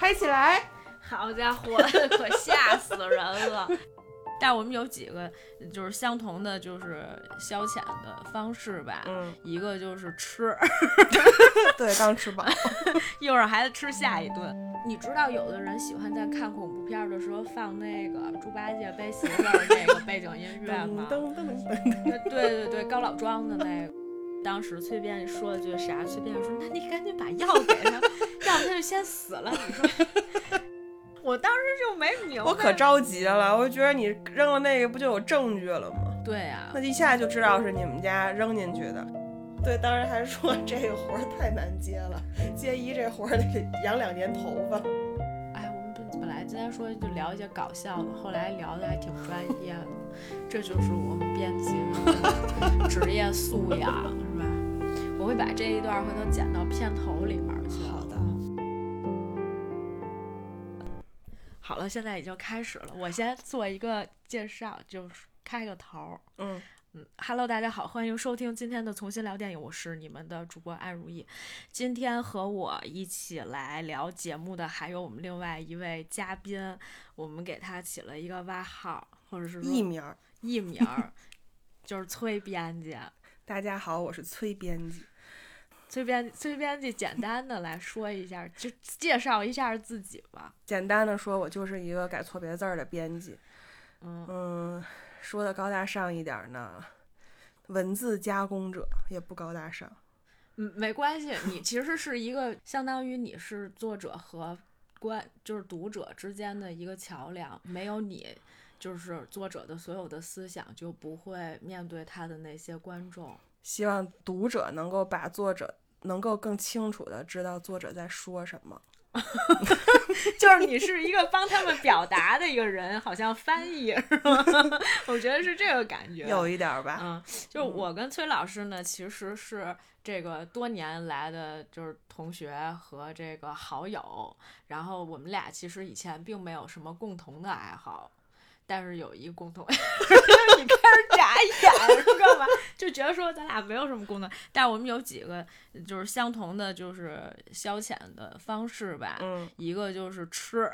嗨起来！好家伙，可吓死人了！但我们有几个就是相同的，就是消遣的方式吧。嗯，一个就是吃，对，刚吃饱，一会儿还得吃下一顿。你知道，有的人喜欢在看恐怖片的时候放那个猪八戒背媳妇儿那个背景音乐吗？噔噔噔噔。对对对，高老庄的那个。当时崔编辑说了句啥？崔编辑说：“那你赶紧把药给他，要不他就先死了。”你说，我当时就没明白。我可着急了，我觉得你扔了那个不就有证据了吗？对呀，那一下就知道是你们家扔进去的。对，当时还说这个活儿太难接了，接一这活儿得养两年头发。今天说就聊一些搞笑的，后来聊的还挺专业的，这就是我们编辑的职业素养，是吧？我会把这一段回头剪到片头里面去。好的。好了，现在已经开始了，我先做一个介绍，就是开个头。嗯嗯，Hello，大家好，欢迎收听今天的重新聊电影，我是你们的主播安如意。今天和我一起来聊节目的还有我们另外一位嘉宾，我们给他起了一个外号，或者是艺名儿，艺名儿，就是崔编辑。大家好，我是崔编辑。崔编崔编辑，简单的来说一下，就介绍一下自己吧。简单的说，我就是一个改错别字儿的编辑。嗯嗯，说的高大上一点儿呢，文字加工者也不高大上。嗯，没关系，你其实是一个相当于你是作者和观就是读者之间的一个桥梁，没有你，就是作者的所有的思想就不会面对他的那些观众。希望读者能够把作者能够更清楚的知道作者在说什么。就是你是一个帮他们表达的一个人，好像翻译是吗？我觉得是这个感觉。有一点儿吧。嗯，就是我跟崔老师呢，其实是这个多年来的就是同学和这个好友，然后我们俩其实以前并没有什么共同的爱好。但是有一个共同，你开始眨眼是干嘛？就觉得说咱俩没有什么共同，但是我们有几个就是相同的，就是消遣的方式吧。嗯，一个就是吃，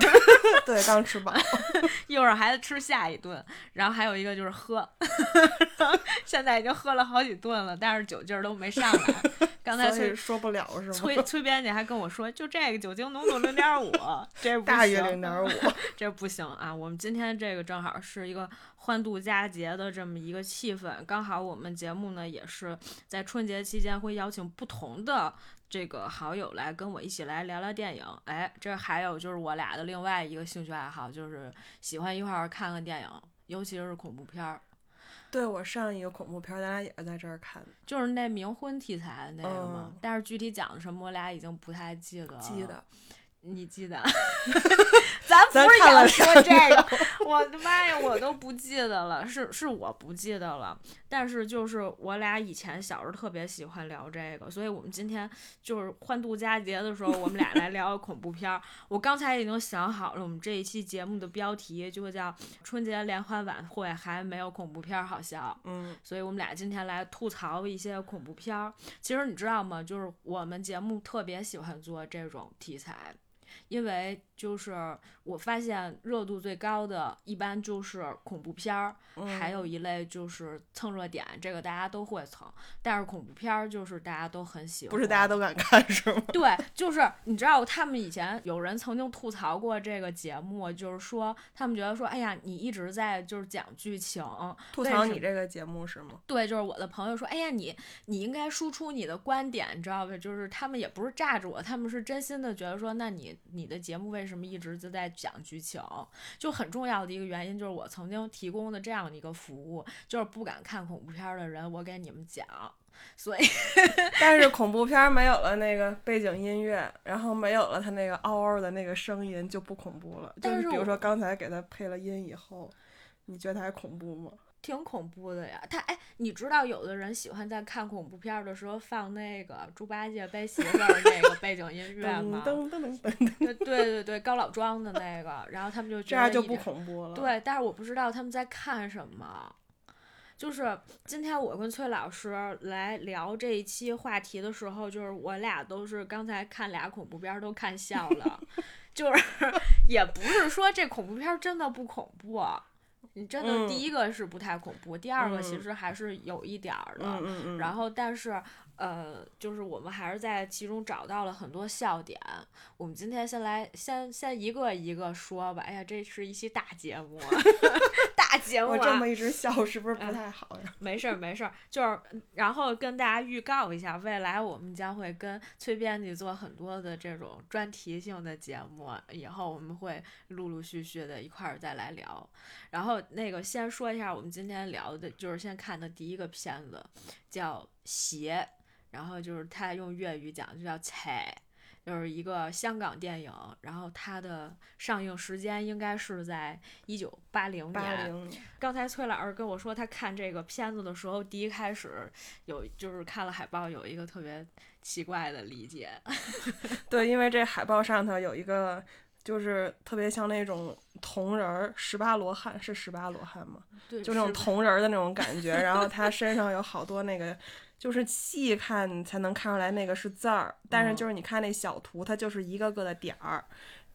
对，刚吃饱，一会儿还得吃下一顿。然后还有一个就是喝，现在已经喝了好几顿了，但是酒劲儿都没上来。刚才崔说不了是吗？崔崔编辑还跟我说，就这个酒精浓度零点五，这不大于零点五，这不行啊！我们今天这个正好是一个欢度佳节的这么一个气氛，刚好我们节目呢也是在春节期间会邀请不同的这个好友来跟我一起来聊聊电影。哎，这还有就是我俩的另外一个兴趣爱好，就是喜欢一块儿看看电影，尤其是恐怖片儿。对我上一个恐怖片，咱俩也是在这儿看的，就是那冥婚题材的那个嘛。嗯、但是具体讲的什么，我俩已经不太记得了。记得，你记得？咱不是想说这个，我的妈呀，我都不记得了。是是，我不记得了。但是就是我俩以前小时候特别喜欢聊这个，所以我们今天就是欢度佳节的时候，我们俩来聊恐怖片儿。我刚才已经想好了，我们这一期节目的标题就会叫“春节联欢晚会还没有恐怖片儿好笑”。嗯，所以我们俩今天来吐槽一些恐怖片儿。其实你知道吗？就是我们节目特别喜欢做这种题材。因为就是我发现热度最高的，一般就是恐怖片儿，嗯、还有一类就是蹭热点，这个大家都会蹭。但是恐怖片儿就是大家都很喜欢，不是大家都敢看是吗？对，就是你知道，他们以前有人曾经吐槽过这个节目，就是说他们觉得说，哎呀，你一直在就是讲剧情，吐槽你这个节目是吗？对，就是我的朋友说，哎呀，你你应该输出你的观点，你知道吧？就是他们也不是炸着我，他们是真心的觉得说，那你。你的节目为什么一直就在讲剧情？就很重要的一个原因就是我曾经提供的这样的一个服务，就是不敢看恐怖片的人，我给你们讲。所以，但是恐怖片没有了那个背景音乐，然后没有了他那个嗷嗷的那个声音，就不恐怖了。就是比如说刚才给他配了音以后，你觉得还恐怖吗？挺恐怖的呀，他哎，你知道有的人喜欢在看恐怖片的时候放那个猪八戒背媳妇儿那个背景音乐吗？噔噔噔噔对对对对，高老庄的那个，然后他们就这样就不恐怖了。对，但是我不知道他们在看什么，就是今天我跟崔老师来聊这一期话题的时候，就是我俩都是刚才看俩恐怖片儿都看笑了，就是 也不是说这恐怖片儿真的不恐怖。你真的第一个是不太恐怖，第二个其实还是有一点儿的。嗯嗯嗯。然后，但是呃，就是我们还是在其中找到了很多笑点。我们今天先来先先一个一个说吧。哎呀，这是一期大节目，大节目。我这么一直笑 是不是不太好呀？没事儿没事儿，就是然后跟大家预告一下，未来我们将会跟崔编辑做很多的这种专题性的节目，以后我们会陆陆续续的一块儿再来聊。然后那个先说一下，我们今天聊的就是先看的第一个片子，叫《鞋》，然后就是他用粤语讲就叫“菜”，就是一个香港电影。然后它的上映时间应该是在一九八零年。刚才崔老师跟我说，他看这个片子的时候，第一开始有就是看了海报，有一个特别奇怪的理解。对，因为这海报上头有一个。就是特别像那种铜人儿，十八罗汉是十八罗汉吗？对，就那种铜人儿的那种感觉。然后他身上有好多那个，就是细看才能看出来那个是字儿，但是就是你看那小图，它就是一个个的点儿。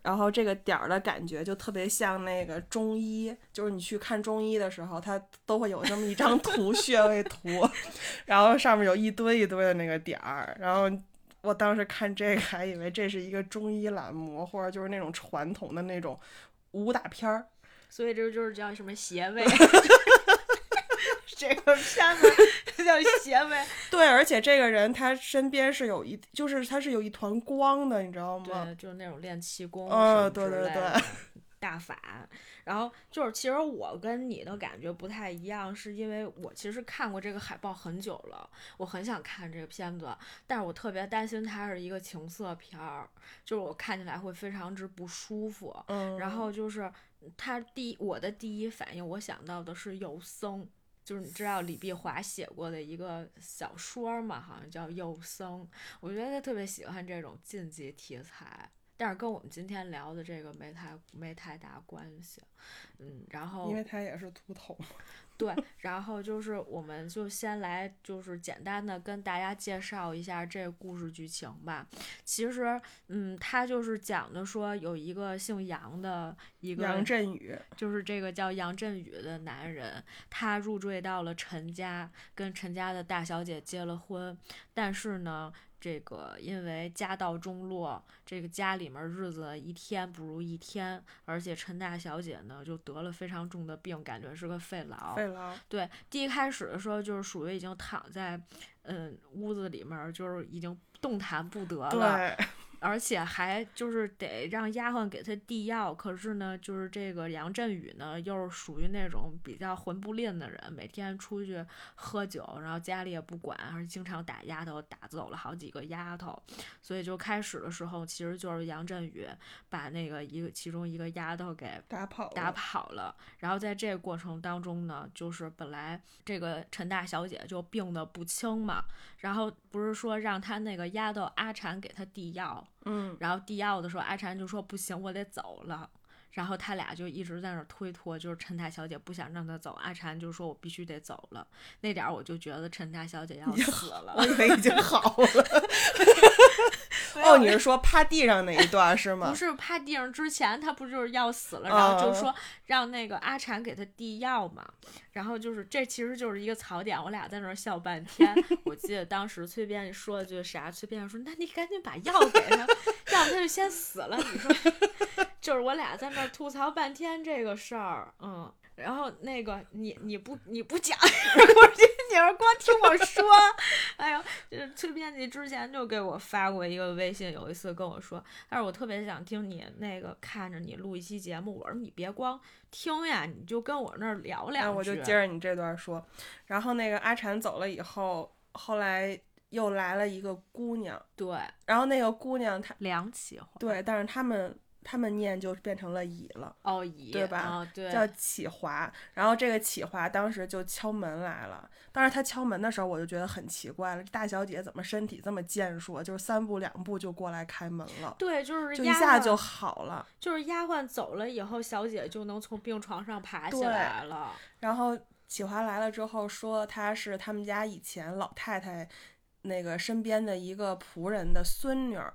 然后这个点儿的感觉就特别像那个中医，就是你去看中医的时候，它都会有这么一张图，穴位图，然后上面有一堆一堆的那个点儿，然后。我当时看这个还以为这是一个中医栏目，或者就是那种传统的那种武打片儿，所以这就是叫什么邪位，这个片子叫邪魅。对，而且这个人他身边是有一，就是他是有一团光的，你知道吗？对，就是那种练气功嗯，对对对，大法。然后就是，其实我跟你的感觉不太一样，是因为我其实看过这个海报很久了，我很想看这个片子，但是我特别担心它是一个情色片儿，就是我看起来会非常之不舒服。嗯。然后就是他第我的第一反应，我想到的是有僧，就是你知道李碧华写过的一个小说嘛，好像叫《幼僧》，我觉得他特别喜欢这种禁忌题材。但是跟我们今天聊的这个没太没太大关系，嗯，然后因为他也是秃头，对，然后就是我们就先来就是简单的跟大家介绍一下这个故事剧情吧。其实，嗯，他就是讲的说有一个姓杨的一个杨振宇，就是这个叫杨振宇的男人，他入赘到了陈家，跟陈家的大小姐结了婚，但是呢。这个因为家道中落，这个家里面日子一天不如一天，而且陈大小姐呢就得了非常重的病，感觉是个肺痨。肺痨。对，第一开始的时候就是属于已经躺在嗯屋子里面，就是已经动弹不得了。对。而且还就是得让丫鬟给他递药，可是呢，就是这个杨振宇呢，又是属于那种比较混不吝的人，每天出去喝酒，然后家里也不管，而且经常打丫头，打走了好几个丫头，所以就开始的时候，其实就是杨振宇把那个一个其中一个丫头给打跑打跑了，然后在这个过程当中呢，就是本来这个陈大小姐就病得不轻嘛，然后不是说让他那个丫头阿婵给他递药。嗯，然后递药的时候，阿婵就说不行，我得走了。然后他俩就一直在那儿推脱，就是陈大小姐不想让他走，阿婵就说我必须得走了。那点儿我就觉得陈大小姐要死了，我以为已经好了。哦，你是说趴地上那一段是吗？不是趴地上之前，他不就是要死了，然后就说让那个阿婵给他递药嘛。然后就是这其实就是一个槽点，我俩在那儿笑半天。我记得当时崔编说了句啥？崔编说：“那你赶紧把药给他，要不他就先死了。”你说，就是我俩在那儿吐槽半天这个事儿，嗯。然后那个你你不你不讲，你是光听我说，哎呦，崔编辑之前就给我发过一个微信，有一次跟我说，但是我特别想听你那个看着你录一期节目，我说你别光听呀，你就跟我那儿聊两句。我就接着你这段说，然后那个阿婵走了以后，后来又来了一个姑娘，对，然后那个姑娘她梁启华，对，但是他们。他们念就变成了乙了，哦，乙，对吧？对，叫启华。然后这个启华当时就敲门来了。当时他敲门的时候，我就觉得很奇怪了，这大小姐怎么身体这么健硕，就是三步两步就过来开门了。对，就是就一下就好了。就是丫鬟走了以后，小姐就能从病床上爬起来了。然后启华来了之后说她是他们家以前老太太那个身边的一个仆人的孙女儿，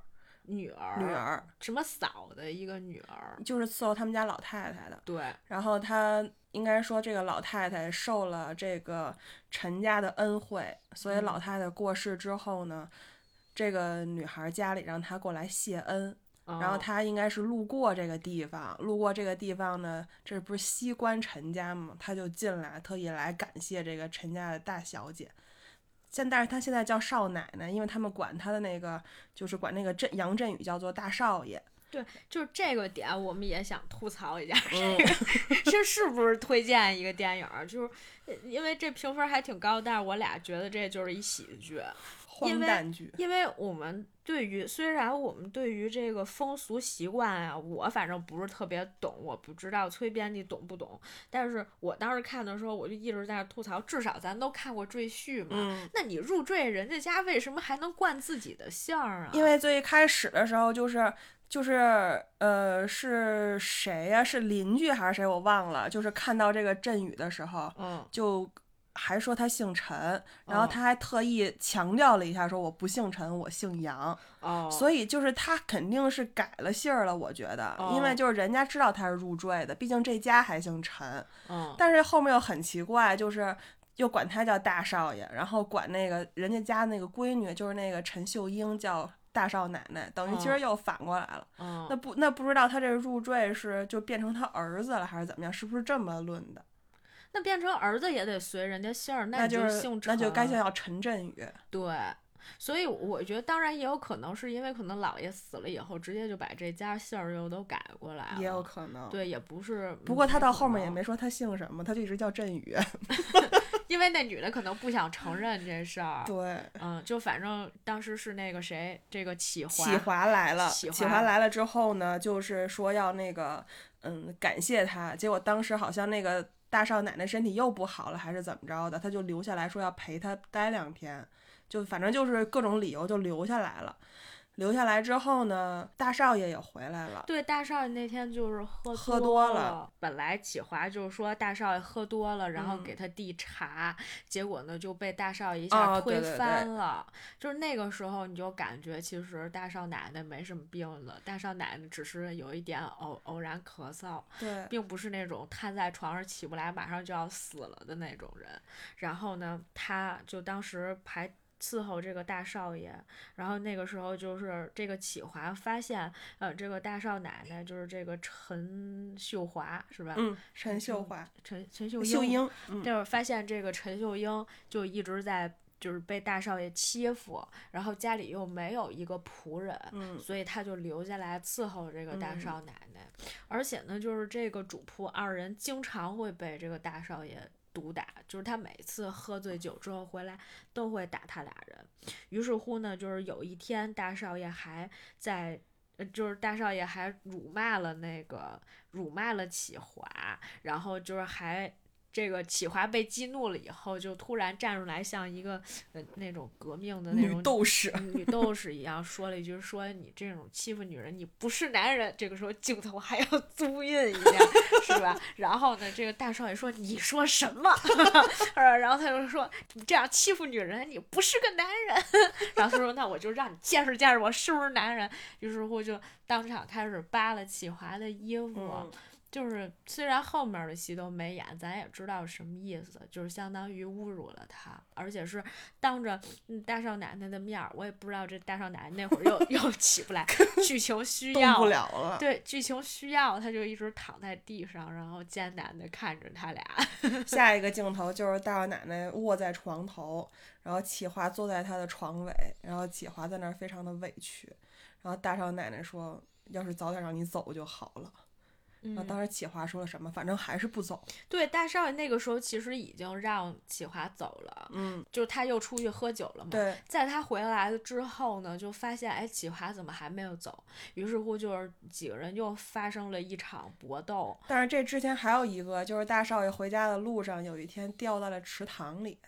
女儿，女儿什么嫂的一个女儿，就是伺候他们家老太太的。对，然后她应该说这个老太太受了这个陈家的恩惠，所以老太太过世之后呢，这个女孩家里让她过来谢恩。然后哦她应该是路过这个地方，路过这个地方呢，这不是西关陈家吗？她就进来，特意来感谢这个陈家的大小姐。现但是他现在叫少奶奶，因为他们管他的那个就是管那个振杨振宇叫做大少爷。对，就是这个点，我们也想吐槽一下，嗯这个 这是不是推荐一个电影儿？就是呃因为这评分还挺高，但是我俩觉得这就是一喜剧，荒因为诞剧，因为我们对于虽然我们对于这个风俗习惯啊，我反正不是特别懂，我不知道崔编辑懂不懂，但是我当时看的时候，我就一直在那吐槽，至少咱都看过赘婿嘛，嗯，那你入赘人家家，为什么还能惯自己的姓儿啊？因为最开始的时候就是就是呃是谁呀、是邻居还是谁？我忘了。就是看到这个阵雨的时候，嗯，就还说他姓陈，然后哦他还特意强调了一下，说我不姓陈，我姓杨。哦，所以就是他肯定是改了姓儿了，我觉得，因为哦就是人家知道他是入赘的，毕竟这家还姓陈。嗯，但是后面又很奇怪，就是又管他叫大少爷，然后管那个人家家那个闺女，就是那个陈秀英叫大少奶奶，等于其实嗯又反过来了。嗯那不那不知道他这入赘是就变成他儿子了，还是怎么样？是不是这么论的？那变成儿子也得随人家姓儿，那就是姓陈，那就该叫陈振宇。对。所以我觉得，当然也有可能是因为可能姥爷死了以后，直接就把这家姓儿又都改过来了，也有可能。。对，也不是。不过他到后面也没说他姓什么，他就一直叫振宇。因为那女的可能不想承认这事儿。对，嗯，就反正当时是那个谁，这个启华，启华来了，启华启华来了之后呢，就是说要那个，嗯，感谢他。结果当时好像那个大少奶奶身体又不好了，还是怎么着的，他就留下来说要陪她待两天，就反正就是各种理由就留下来了。留下来之后呢，大少爷也回来了。对，大少爷那天就是喝喝多多了本来启华就是说大少爷喝多了，然后嗯给他递茶，结果呢就被大少爷一下推哦对对对翻了。就是那个时候你就感觉其实大少奶奶没什么病了，大少奶奶只是有一点偶偶然咳嗽，对，并不是那种瘫在床上起不来，马上就要死了的那种人。然后呢，他就当时还伺候这个大少爷，然后那个时候就是这个启华发现，呃，这个大少奶奶就是这个陈秀华是吧？嗯，陈秀华，陈陈秀秀英，嗯，就是发现这个陈秀英就一直在。就是被大少爷欺负，然后家里又没有一个仆人，嗯所以他就留下来伺候这个大嗯少奶奶。而且呢，就是这个主仆二人经常会被这个大少爷毒打，就是他每次喝醉酒之后回来都会打他俩人。于是乎呢，就是有一天大少爷还在。就是大少爷还辱骂了那个辱骂了启华，然后就是还这个启华被激怒了以后，就突然站出来，像一个呃那种革命的那女种斗士，女斗士一样，说了一句说你这种欺负女人，你不是男人。这个时候镜头还要租印一下，是吧？然后呢，这个大少爷说你说什么？呃然后他就说你这样欺负女人，你不是个男人。然后他说那我就让你见识见识我是不是男人。于是乎就当场开始扒了启华的衣服。嗯就是虽然后面的戏都没演，咱也知道什么意思，就是相当于侮辱了他，而且是当着嗯大少奶奶的面儿，我也不知道这大少奶奶那会儿又 又起不来，剧情需动要不了了。对，剧情需要，他就一直躺在地上，然后艰难的看着他俩。下一个镜头就是大少奶奶卧在床头，然后启华坐在他的床尾，然后启华在那儿非常的委屈，然后大少奶奶说：“要是早点让你走就好了。”嗯，当时启华说了什么？反正还是不走。对，大少爷那个时候其实已经让启华走了，嗯，就是他又出去喝酒了嘛。对，在他回来了之后呢，就发现哎，启华怎么还没有走？于是乎就是几个人又发生了一场搏斗。但是这之前还有一个，就是大少爷回家的路上，有一天掉在了池塘里，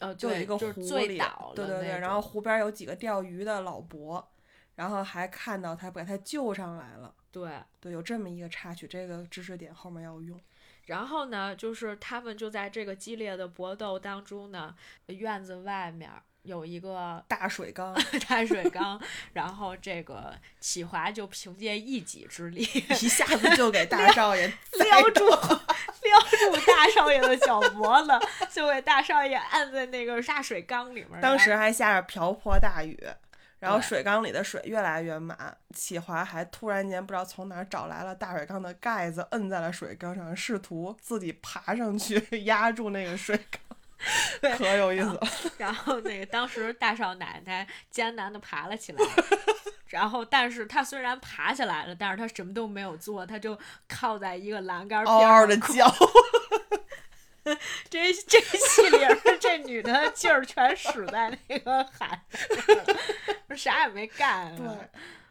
呃，就有一个湖就是醉里，倒了对对对，然后湖边有几个钓鱼的老伯，然后还看到他把他救上来了。对，对，有这么一个插曲，这个知识点后面要用。然后呢，就是他们就在这个激烈的搏斗当中呢，院子外面有一个大水缸，大水缸，然后这个启华就凭借一己之力，一下子就给大少爷 撩住撩住大少爷的脚脖子，就给大少爷按在那个大水缸里面。当时还下着瓢泼大雨。然后水缸里的水越来越满，启华还突然间不知道从哪儿找来了大水缸的盖子，摁在了水缸上，试图自己爬上去 压住那个水缸，可有意思了。然后那个当时大少奶奶艰难的爬了起来，然后但是她虽然爬起来了，但是她什么都没有做，她就靠在一个栏杆边嗷嗷的叫。这这戏里这女的劲儿全使在那个喊，啥也没干。对，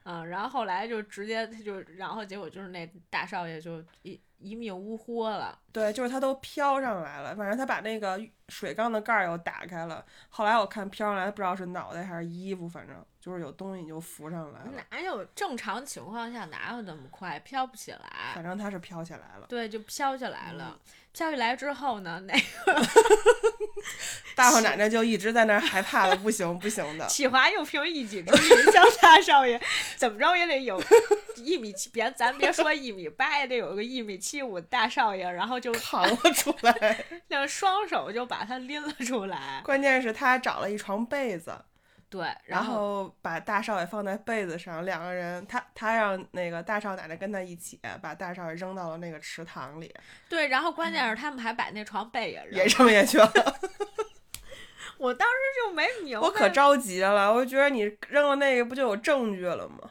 嗯，然后后来就直接他就，然后结果就是那大少爷就一一命呜呼了。对，就是他都飘上来了，反正他把那个水缸的盖儿又打开了。后来我看飘上来，不知道是脑袋还是衣服，反正就是有东西就浮上来了。哪有正常情况下哪有那么快飘不起来？反正他是飘起来了。对，就飘起来了。飘起来之后呢，那个大少奶奶就一直在那儿害怕的不行不行的。启华又凭一己之力将大少爷怎么着也得有一米七，别咱别说一米八，也得有个一米七五大少爷，然后就扛了出来，那双手就把他拎了出来。关键是他找了一床被子。对，然后把大少爷放在被子上，两个人，他他让那个大少奶奶跟他一起把大少爷扔到了那个池塘里。对，然后关键是他们还把那床被也也扔下去了。我当时就没明白，我可着急了，我觉得你扔了那个不就有证据了吗？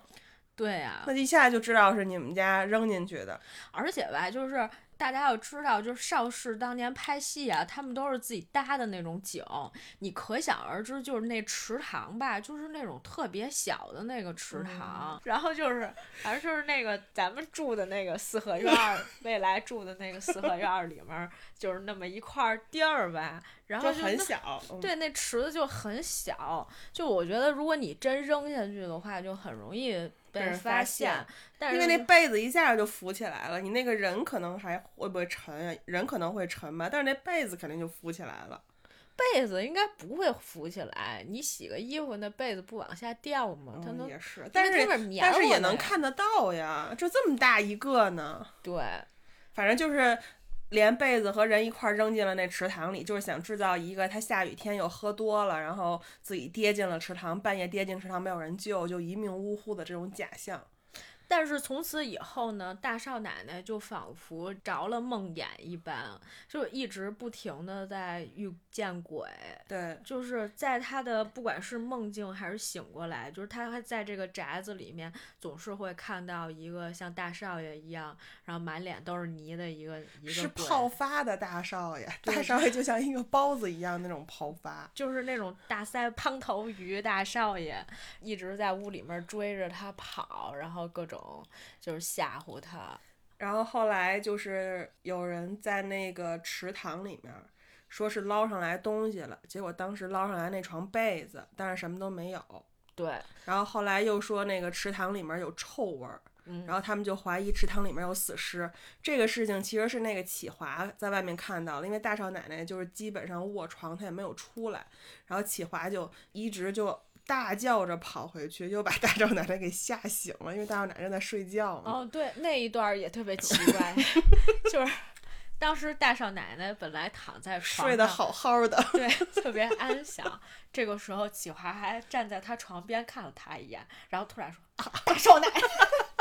对呀，那一下就知道是你们家扔进去的，而且吧，就是。大家要知道，就是邵氏当年拍戏啊，他们都是自己搭的那种景，你可想而知，就是那池塘吧，就是那种特别小的那个池塘，然后就是，反正就是那个咱们住的那个四合院，未来住的那个四合院里面，就是那么一块地儿吧，然后就很小，对，那池子就很小，就我觉得如果你真扔下去的话，就很容易。被人发现，因为那被子一下就浮起来了，你那个人可能还会不会沉啊？人可能会沉吧，但是那被子肯定就浮起来了。被子应该不会浮起来，你洗个衣服，那被子不往下掉吗？它能也是，但是但是也能看得到呀，就这么大一个呢。对，反正就是。连被子和人一块扔进了那池塘里，就是想制造一个他下雨天又喝多了，然后自己跌进了池塘，半夜跌进池塘没有人救，就一命呜呼的这种假象。但是从此以后呢，大少奶奶就仿佛着了梦魇一般，就一直不停的在遇见鬼。对，就是在她的不管是梦境还是醒过来，就是她还在这个宅子里面，总是会看到一个像大少爷一样，然后满脸都是泥的一个一个。是泡发的大少爷，大少爷就像一个包子一样那种泡发，就是那种大腮胖头鱼大少爷，一直在屋里面追着他跑，然后各种。就是吓唬他，然后后来就是有人在那个池塘里面，说是捞上来东西了，结果当时捞上来那床被子，但是什么都没有。对，然后后来又说那个池塘里面有臭味儿，嗯，然后他们就怀疑池塘里面有死尸。这个事情其实是那个启华在外面看到了，因为大少奶奶就是基本上卧床，她也没有出来，然后启华就一直就。大叫着跑回去，又把大少奶奶给吓醒了，因为大少奶奶在睡觉嘛。哦，对，那一段也特别奇怪，就是当时大少奶奶本来躺在床上睡得好好的，对，特别安详。这个时候启华还站在她床边看了她一眼，然后突然说：“啊大少奶奶。”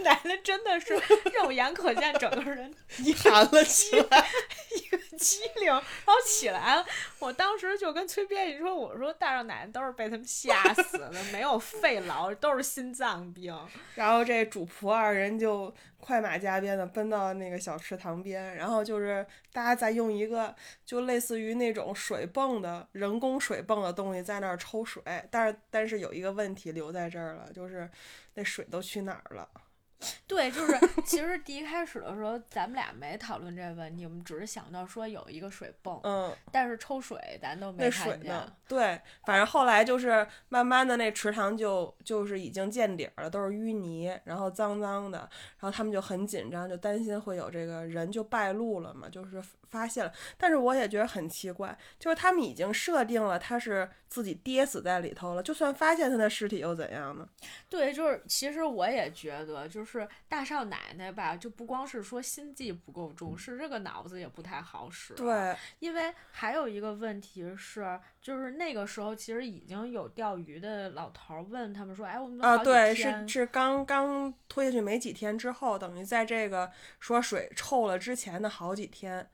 奶奶真的是肉眼可见，整个人 弹了起来。一个机灵，然后起来了。我当时就跟崔编辑说：“我说大少奶奶都是被他们吓死的，没有肺痨，都是心脏病。”然后这主仆二人就快马加鞭的奔到那个小池塘边，然后就是大家在用一个就类似于那种水泵的人工水泵的东西在那儿抽水，但是但是有一个问题留在这儿了，就是那水都去哪儿了？对，就是其实第一开始的时候，咱们俩没讨论这个问题，我们只是想到说有一个水泵，嗯，但是抽水咱都没那水看见。呢？对，反正后来就是慢慢的那池塘就就是已经见底儿了，都是淤泥，然后脏脏的，然后他们就很紧张，就担心会有这个人就败露了嘛，就是发现了。但是我也觉得很奇怪，就是他们已经设定了他是自己跌死在里头了，就算发现他的尸体又怎样呢？对，就是其实我也觉得，就是大少奶奶吧，就不光是说心计不够重，是这个脑子也不太好使。，对，因为还有一个问题是，就是那个时候其实已经有钓鱼的老头儿问他们说：“哎，我们啊，对，是是刚刚推下去没几天之后，等于在这个说水臭了之前的好几天，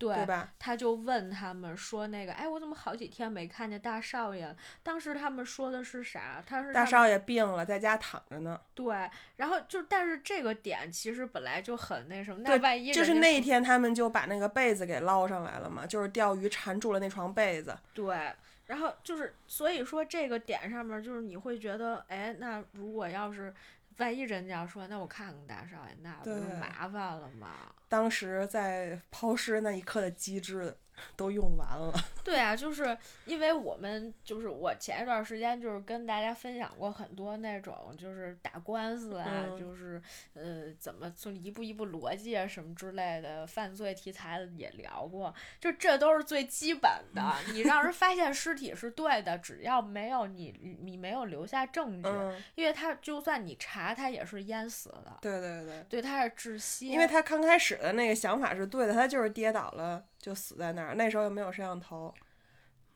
对对吧？他就问他们说：“那个，哎，我怎么好几天没看见大少爷？”当时他们说的是啥？他是大少爷病了，在家躺着呢。对，然后就但是这个点其实本来就很那什么，那对万一就是那一天，他们就把那个被子给捞上来了嘛，就是钓鱼缠住了那床被子。对，然后就是所以说这个点上面，就是你会觉得，哎，那如果要是万一人家要说，那我看看大少爷，那不就麻烦了吗？当时在抛尸那一刻的机智 都用完了。对啊，就是因为我们就是我前一段时间就是跟大家分享过很多那种就是打官司啊，嗯就是呃怎么从一步一步逻辑啊什么之类的犯罪题材的也聊过，就这都是最基本的。你让人 发现尸体是对的，只要没有你你没有留下证据，嗯，因为他就算你查他也是淹死的，对对对，对，他是窒息，因为他刚开始的那个想法是对的，他就是跌倒了就死在那儿，那时候又没有摄像头。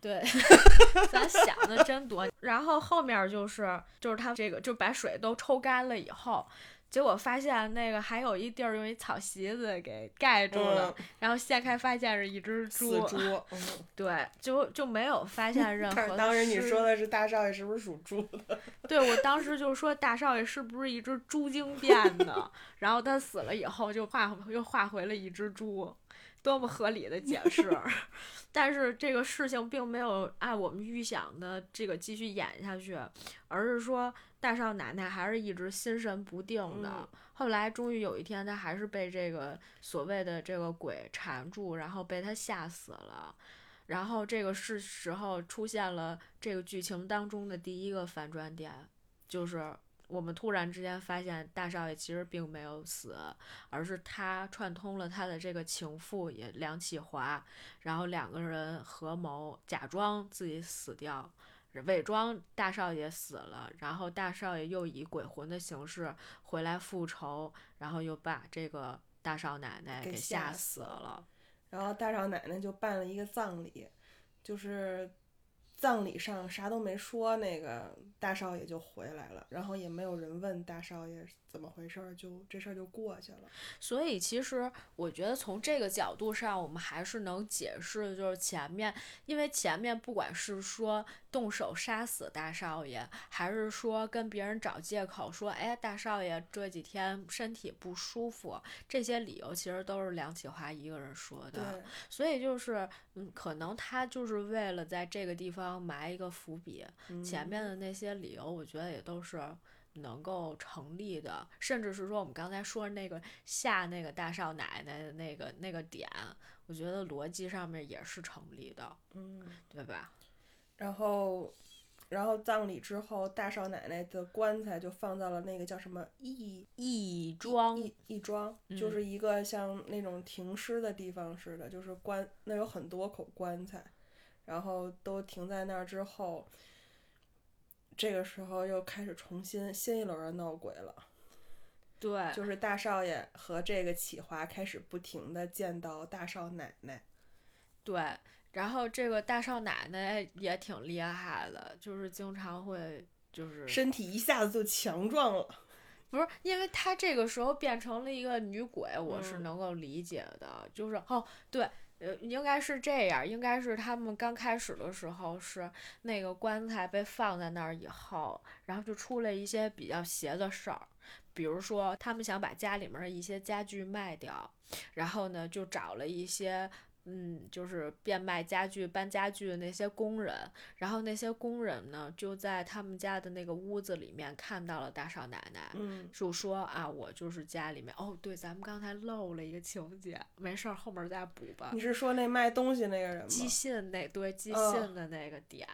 对，咱想的真多。然后后面就是就是他这个就把水都抽干了以后，结果发现那个还有一地儿用一草席子给盖住了，嗯，然后掀开发现是一只死猪，猪。嗯，对，就就没有发现任何当时你说的是大少爷是不是属猪的？对我当时就说大少爷是不是一只猪精变的？然后他死了以后就化又化回了一只猪，多么合理的解释！但是这个事情并没有按我们预想的这个继续演下去，而是说大少奶奶还是一直心神不定的。嗯后来终于有一天，她还是被这个所谓的这个鬼缠住，然后被他吓死了。然后这个是时候出现了这个剧情当中的第一个反转点，就是我们突然之间发现大少爷其实并没有死，而是他串通了他的这个情妇也梁启华，然后两个人合谋假装自己死掉。伪装大少爷死了，然后大少爷又以鬼魂的形式回来复仇，然后又把这个大少奶奶给给吓死了。然后大少奶奶就办了一个葬礼，就是葬礼上啥都没说，那个大少爷就回来了，然后也没有人问大少爷怎么回事儿，就这事儿就过去了。所以其实我觉得从这个角度上，我们还是能解释，就是前面，因为前面不管是说动手杀死大少爷，还是说跟别人找借口说，哎，大少爷这几天身体不舒服，这些理由其实都是梁启华一个人说对，的。所以就是，嗯，可能他就是为了在这个地方埋一个伏笔，前嗯面的那些理由，我觉得也都是能够成立的，甚至是说我们刚才说那个吓那个大少奶奶的那个那个点，我觉得逻辑上面也是成立的，嗯，对吧？然后。然后葬礼之后，大少奶奶的棺材就放到了那个叫什么义义庄，义义庄，嗯就是一个像那种停尸的地方似的，就是棺那有很多口棺材，然后都停在那儿之后，这个时候又开始重新新一轮的闹鬼了，对，就是大少爷和这个启华开始不停的见到大少奶奶，对。然后这个大少奶奶也挺厉害的，就是经常会就是身体一下子就强壮了，不是，因为她这个时候变成了一个女鬼，我是嗯能够理解的。就是哦，对，呃，应该是这样，应该是他们刚开始的时候是那个棺材被放在那儿以后，然后就出了一些比较邪的事儿，比如说他们想把家里面的一些家具卖掉，然后呢就找了一些。嗯，就是变卖家具、搬家具的那些工人，然后那些工人呢，就在他们家的那个屋子里面看到了大少奶奶，嗯，就说啊，我就是家里面哦，对，咱们刚才漏了一个情节，没事儿，后面再补吧。你是说那卖东西那个人吗？寄信那对寄嗯信的那个点，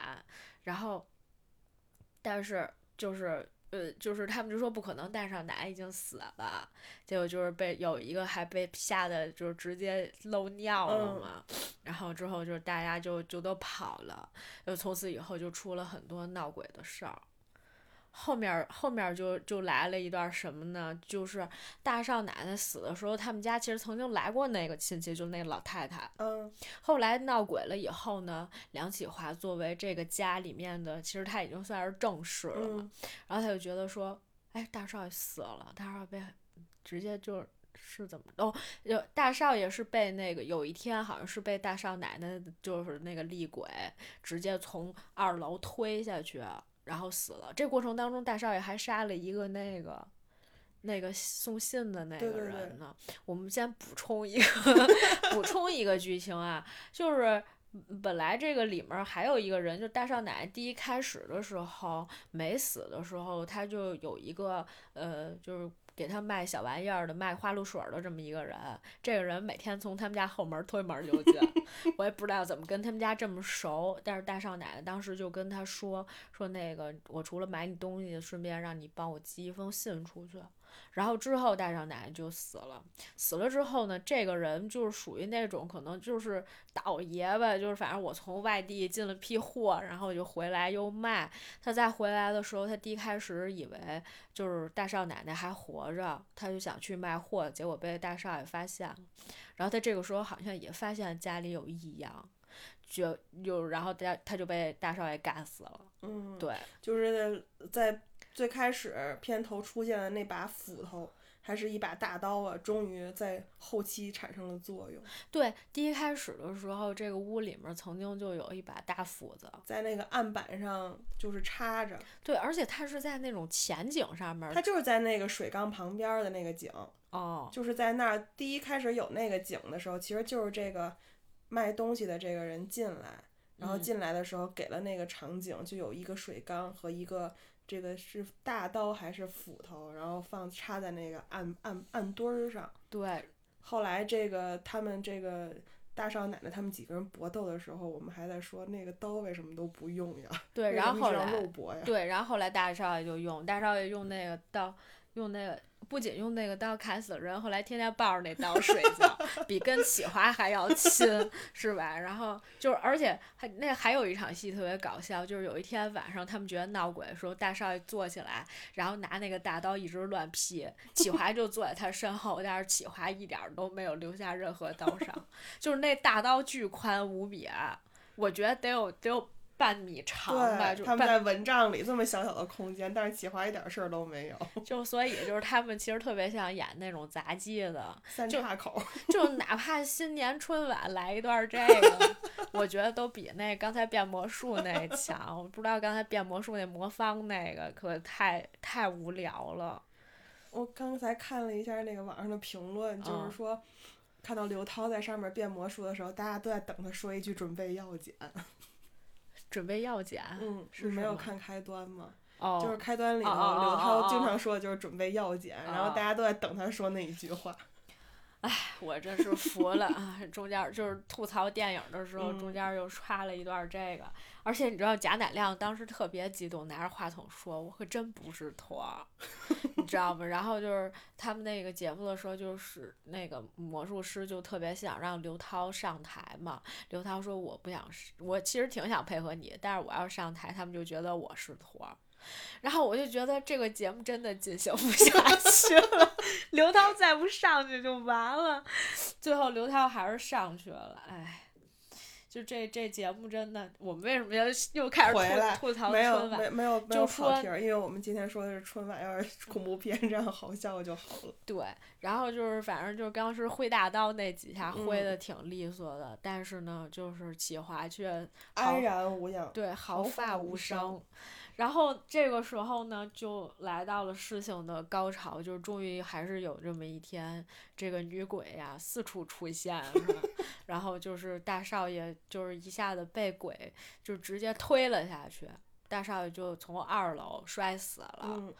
然后，但是就是呃，就是他们就说不可能，带上奶奶已经死了，结果就是被有一个还被吓得就是直接漏尿了嗯嘛，然后之后就是大家就就都跑了，就从此以后就出了很多闹鬼的事儿。后面后面就就来了一段什么呢？就是大少奶奶死的时候，他们家其实曾经来过那个亲戚，就那个老太太。嗯后来闹鬼了以后呢，梁启华作为这个家里面的，其实他已经算是正室了嘛。嗯然后他就觉得说，哎，大少爷死了，大少爷被直接就是是怎么哦，有大少爷是被那个有一天好像是被大少奶奶就是那个厉鬼直接从二楼推下去，然后死了。这过程当中，大少爷还杀了一个那个。那个送信的那个对对对人呢？我们先补充一个 补充一个剧情啊，就是嗯本来这个里面还有一个人，就大少奶奶第一开始的时候没死的时候，他就有一个呃，就是给他卖小玩意儿的、卖花露水的这么一个人。这个人每天从他们家后门推门就进，我也不知道怎么跟他们家这么熟。但是大少奶奶当时就跟他说说那个，我除了买你东西，顺便让你帮我寄一封信出去。然后之后大少奶奶就死了，死了之后呢，这个人就是属于那种可能就是倒爷吧，就是反正我从外地进了批货，然后就回来又卖。他再回来的时候，他第一开始以为就是大少奶奶还活着，他就想去卖货，结果被大少爷发现了。然后他这个时候好像也发现家里有异样，就就然后大他就被大少爷干死了。嗯，对，就是在最开始片头出现的那把斧头，还是一把大刀啊，终于在后期产生了作用。对，第一开始的时候，这个屋里面曾经就有一把大斧子，在那个案板上就是插着，对，而且它是在那种前景上面它就是在那个水缸旁边儿的那个井，哦，就是在那儿第一开始有那个井的时候，其实就是这个卖东西的这个人进来，然后嗯进来的时候给了那个场景，就有一个水缸和一个这个是大刀还是斧头，然后放插在那个案案案墩儿上。对，后来这个他们这个大少奶奶他们几个人搏斗的时候，我们还在说那个刀为什么都不用呀？对，然后后来肉搏呀？对，然后后来大少爷就用，大少爷用那个刀，用那个不仅用那个刀砍死人，后来天天抱着那刀睡觉，比跟启华还要亲，是吧？然后就是，而且还那还有一场戏特别搞笑，就是有一天晚上他们觉得闹鬼的时候，大少爷坐起来，然后拿那个大刀一直乱劈，启华就坐在他身后，但是启华一点都没有留下任何刀伤，就是那大刀巨宽无比啊，我觉得得有得有半米长吧，就他们在蚊帐里这么小小的空间，但是企划一点事儿都没有，就所以就是他们其实特别像演那种杂技的，三就岔口。就哪怕新年春晚来一段这个，我觉得都比那刚才变魔术那强。我不知道刚才变魔术那魔方那个可太太无聊了。我刚才看了一下那个网上的评论，就嗯是说。看到刘涛在上面变魔术的时候，大家都在等他说一句“准备药检准备药检”。嗯，是没有看开端吗？哦，就是开端里头，刘哦涛经哦常说的就是“准备药检”，然后哦大家都在等他说那一句话。我真是服了啊！中间就是吐槽电影的时候，中嗯间又插了一段这个，而且你知道贾乃亮当时特别激动，拿着话筒说：“我可真不是托儿。”你知道吗？然后就是他们那个节目的时候，就是那个魔术师就特别想让刘涛上台嘛。刘涛说：“我不想，我其实挺想配合你，但是我要上台，他们就觉得我是托儿。”然后我就觉得这个节目真的进行不下去了，刘涛再不上去就完了。最后刘涛还是上去了，哎，就这这节目真的，我们为什么要又开始吐吐槽春晚？没有没有没就有跑说题，因为我们今天说的是春晚，要是恐怖片这样好笑就好了。对，然后就是反正就是当时挥大刀那几下挥嗯的挺利索的，但是呢，就是启华却安然无恙。对毫毫发发无伤。然后这个时候呢，就来到了事情的高潮，就是终于还是有这么一天，这个女鬼呀四处出现，然后就是大少爷就是一下子被鬼就直接推了下去，大少爷就从二楼摔死了。嗯，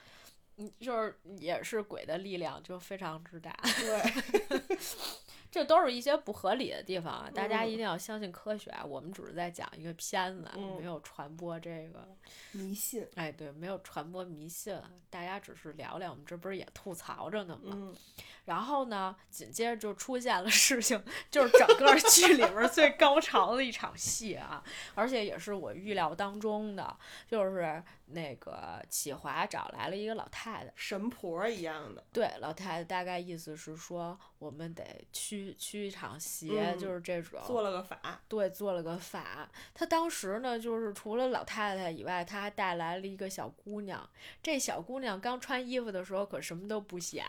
嗯，就是也是鬼的力量就非常之大。对，这都是一些不合理的地方啊！大家嗯一定要相信科学啊！我们只是在讲一个片子，嗯没有传播这个，迷信。哎，对，没有传播迷信，大家只是聊聊，我们这不是也吐槽着呢吗？嗯，然后呢，紧接着就出现了事情，就是整个剧里边最高潮的一场戏啊，而且也是我预料当中的，就是那个启华找来了一个老太太。神婆一样的。对，老太太大概意思是说，我们得驱驱一场邪，嗯就是这种。做了个法，对，做了个法。她当时呢，就是除了老太太以外，她还带来了一个小姑娘。这小姑娘刚穿衣服的时候，可什么都不显。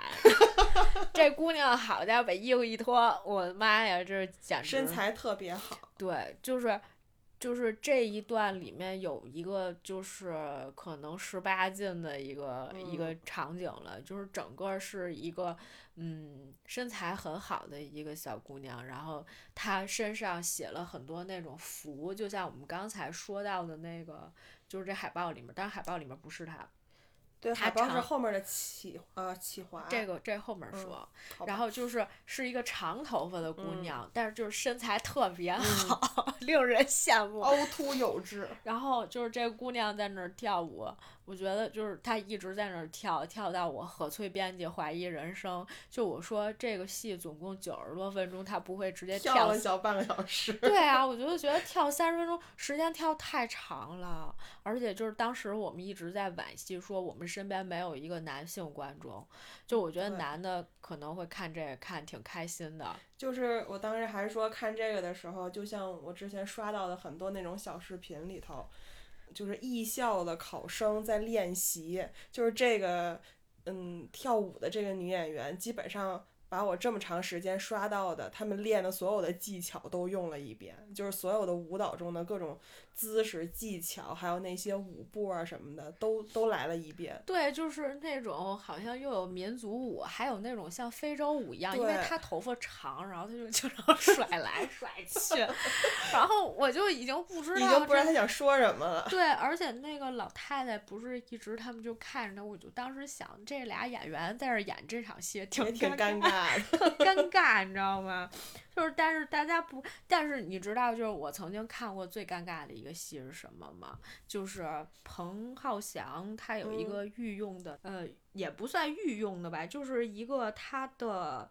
这姑娘好家伙，把衣服一脱，我的妈呀，这简直身材特别好。对，就是就是这一段里面有一个就是可能十八禁的一个、一个场景了，就是整个是一个嗯身材很好的一个小姑娘，然后她身上写了很多那种符，就像我们刚才说到的那个，就是这海报里面，但是海报里面不是她，对，她海报是后面的企呃企华。这个这后面嗯说。然后就是是一个长头发的姑嗯娘，但是就是身材特别好，令人羡慕。凹凸有致。然后就是这姑娘在那儿跳舞，我觉得就是他一直在那儿跳，跳到我何翠编辑怀疑人生。就我说这个戏总共九十多分钟，他不会直接跳了小半个小时。对啊，我就觉得跳三十分钟时间跳太长了，而且就是当时我们一直在惋惜说我们身边没有一个男性观众，就我觉得男的可能会看这个看挺开心的。就是我当时还说看这个的时候，就像我之前刷到的很多那种小视频里头，就是艺校的考生在练习，就是这个嗯跳舞的这个女演员，基本上把我这么长时间刷到的他们练的所有的技巧都用了一遍，就是所有的舞蹈中的各种姿势技巧，还有那些舞步啊什么的，都都来了一遍。对，就是那种好像又有民族舞，还有那种像非洲舞一样，因为他头发长，然后他就 经常甩来甩去，然后我就已经不知道已经不知道他想说什么了。对，而且那个老太太不是一直他们就看着他，我就当时想，这俩演员在这儿演这场戏挺挺尴尬，尬的，特尴尬，你知道吗？就是，但是大家不，但是你知道，就是我曾经看过最尴尬的一个戏是什么吗？就是彭浩翔他有一嗯个御用的，呃，也不算御用的吧，就是一个他的。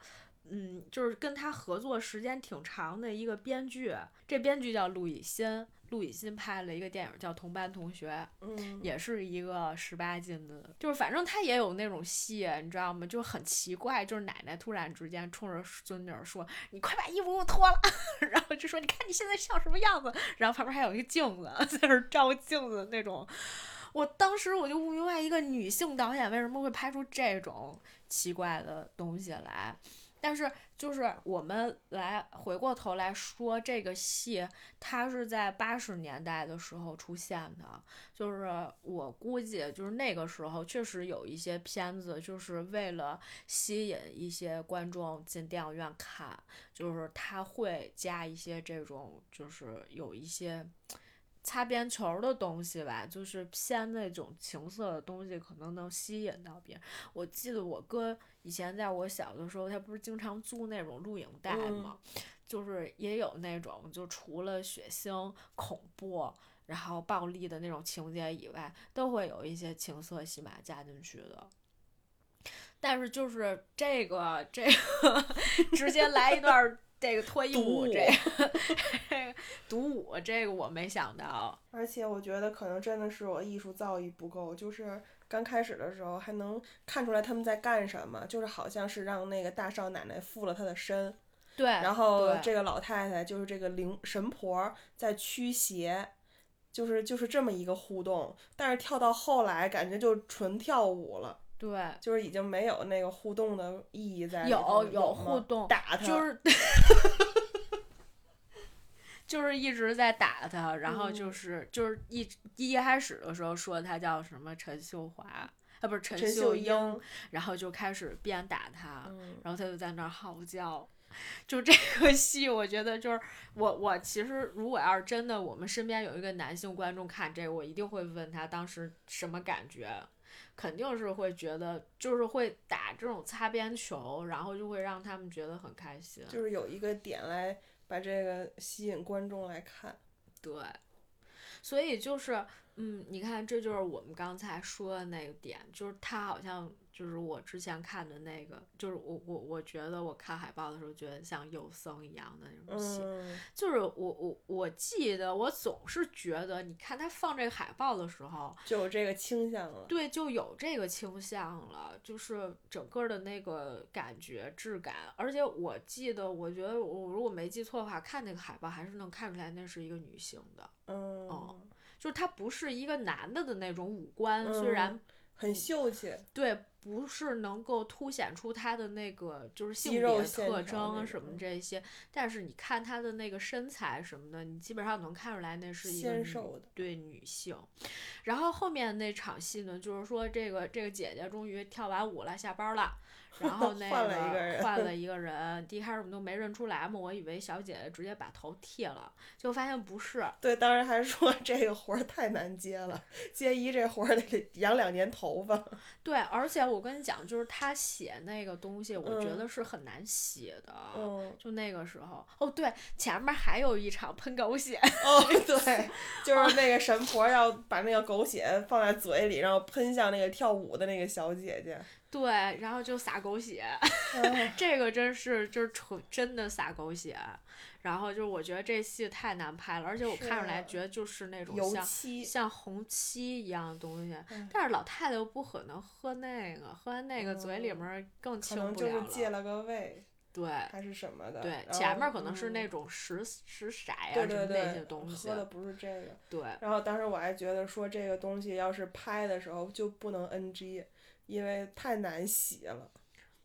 嗯，就是跟他合作时间挺长的一个编剧，这编剧叫陆以欣，陆以欣拍了一个电影叫《同班同学》，嗯，也是一个十八禁的，就是反正他也有那种戏，你知道吗？就很奇怪，就是奶奶突然之间冲着孙女儿说：“你快把衣服给我脱了。”然后就说：“你看你现在像什么样子？”然后旁边还有一个镜子，在那儿照镜子那种。我当时我就不明白，一个女性导演为什么会拍出这种奇怪的东西来。但是，就是我们来回过头来说，这个戏它是在八十年代的时候出现的，就是我估计，就是那个时候确实有一些片子，就是为了吸引一些观众进电影院看，就是他会加一些这种，就是有一些擦边球的东西吧，就是偏那种情色的东西，可能能吸引到别人。我记得我哥以前在我小的时候，他不是经常租那种录影带吗？就是也有那种，就除了血腥、恐怖。然后暴力的那种情节以外，都会有一些情色戏码加进去的。但是就是这个这个，直接来一段这个脱衣舞，这个这个独舞，这个我没想到。而且我觉得可能真的是我艺术造诣不够，就是刚开始的时候还能看出来他们在干什么，就是好像是让那个大少奶奶附了他的身，对，然后这个老太太就是这个灵神婆在驱邪，就是就是这么一个互动，但是跳到后来感觉就纯跳舞了。对，就是已经没有那个互动的意义在里有头有吗互动打他就是 就是一直在打他，然后就是就是一一开始的时候说他叫什么陈秀华啊，不是陈秀英，然后就开始鞭打他，然后他就在那儿嚎叫。就这个戏，我觉得就是我我其实如果要是真的，我们身边有一个男性观众看这个，我一定会问他当时什么感觉，肯定是会觉得就是会打这种擦边球，然后就会让他们觉得很开心，就是有一个点来把这个吸引观众来看，对，所以就是嗯，你看这就是我们刚才说的那个点，就是他好像。就是我之前看的那个，就是我我我觉得我看海报的时候，觉得像有僧一样的那种戏，就是我我我记得我总是觉得，你看他放这个海报的时候，就有这个倾向了，对，就有这个倾向了，就是整个的那个感觉质感，而且我记得，我觉得我如果没记错的话，看那个海报还是能看出来那是一个女性的，嗯，就是他不是一个男的的那种五官，虽然。很秀气，对，不是能够凸显出他的那个就是性别特征什么这些，但是你看他的那个身材什么的，你基本上能看出来那是一个对女性。然后后面那场戏呢，就是说这个这个姐姐终于跳完舞了，下班了。然后那 个换了 一个人，第一开始我们都没认出来嘛，我以为小姐姐直接把头剃了，结果发现不是。对，当时还说这个活儿太难接了，接一这活儿得养两年头发。对，而且我跟你讲，就是他写那个东西，我觉得是很难写的。嗯。就那个时候，哦对，前面还有一场喷狗血。哦，对，就是那个神婆要把那个狗血放在嘴里，然后喷向那个跳舞的那个小姐姐。对，然后就撒狗血，这个真是就是纯真的撒狗血，然后就是我觉得这戏太难拍了，而且我看出来觉得就是那种像像红漆一样的东西，但是老太太又不可能喝那个，喝完那个嘴里面更清不了了。就是借了个胃，对，还是什么的。对，前面可能是那种石石色呀什么那些东西。喝的不是这个。对。然后当时我还觉得说这个东西要是拍的时候就不能 NG。因为太难洗了，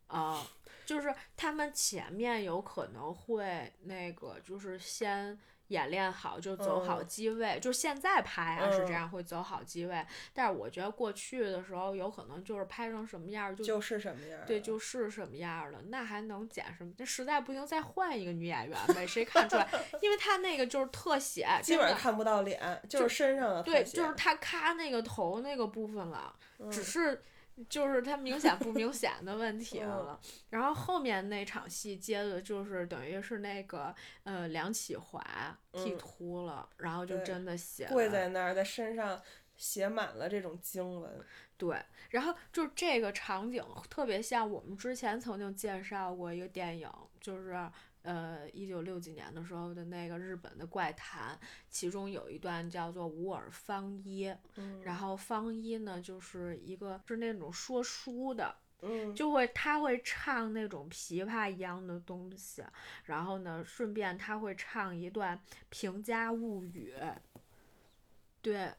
啊，就是他们前面有可能会那个，就是先演练好，就走好机位，就现在拍啊是这样，会走好机位。但是我觉得过去的时候，有可能就是拍成什么样就就是什么样，对，就是什么样的，那还能剪什么？那实在不行再换一个女演员呗，谁看出来？因为他那个就是特写，基本上看不到脸，就是身上的对，就是他咔那个头那个部分了，只是。就是他明显不明显的问题了，然后后面那场戏接的就是等于是那个呃梁启华剃秃了，然后就真的写跪在那儿，在身上写满了这种经文。对，然后就这个场景特别像我们之前曾经介绍过一个电影，就是。呃，一九六几年的时候的那个日本的怪谈，其中有一段叫做无耳方一，然后方一呢就是一个是那种说书的，就会他会唱那种琵琶一样的东西，然后呢顺便他会唱一段《平家物语》，对。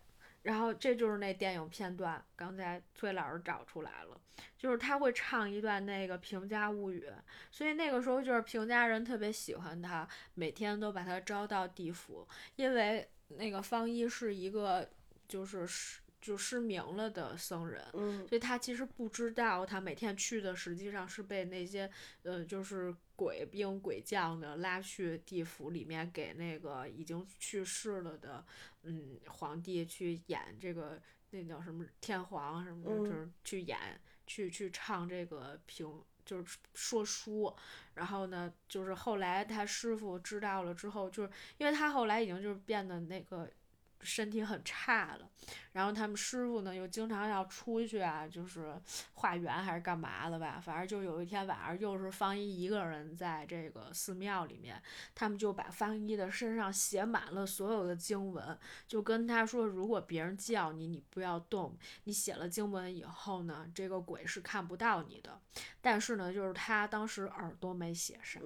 然后这就是那电影片段，刚才崔老师找出来了，就是他会唱一段那个《平家物语》，所以那个时候就是平家人特别喜欢他，每天都把他招到地府，因为那个方一是一个就是是就失明了的僧人，所以他其实不知道他每天去的实际上是被那些呃就是鬼兵鬼将的拉去地府里面给那个已经去世了的。嗯，皇帝去演这个，那叫什么天皇什么的，就是去演，去去唱这个评，就是说书。然后呢，就是后来他师傅知道了之后，就是因为他后来已经就是变得那个。身体很差了，然后他们师傅呢又经常要出去啊，就是 化缘还是干嘛的吧，反正就有一天晚上又是方一一个人在这个寺庙里面，他们就把方一的身上写满了所有的经文，就跟他说，如果别人叫你，你不要动，你写了经文以后呢，这个鬼是看不到你的。但是呢，就是他当时耳朵没写上，